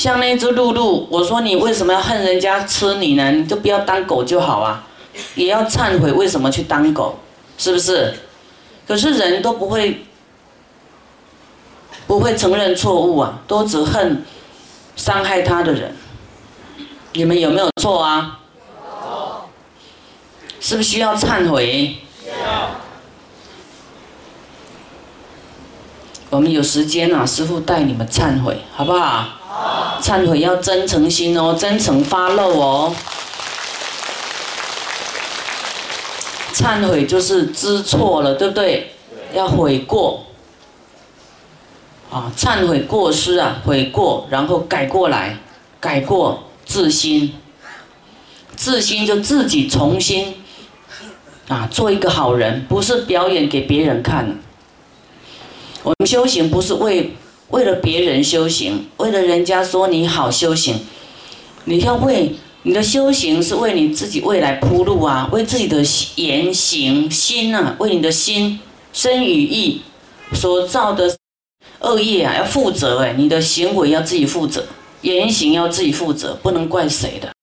像那只露露，我说你为什么要恨人家吃你呢？你就不要当狗就好啊，也要忏悔为什么去当狗，是不是？可是人都不会，不会承认错误啊，都只恨伤害他的人。你们有没有错啊？是不是需要忏悔？我们有时间啊，师傅带你们忏悔，好不好？好。忏悔要真诚心哦，真诚发露哦。忏悔就是知错了，对不对？要悔过。啊，忏悔过失啊，悔过，然后改过来，改过自新。自新就自己重新啊，做一个好人，不是表演给别人看。我们修行不是为为了别人修行，为了人家说你好修行，你要为你的修行是为你自己未来铺路啊，为自己的言行心啊，为你的心身与意所造的恶业啊要负责哎，你的行为要自己负责，言行要自己负责，不能怪谁的。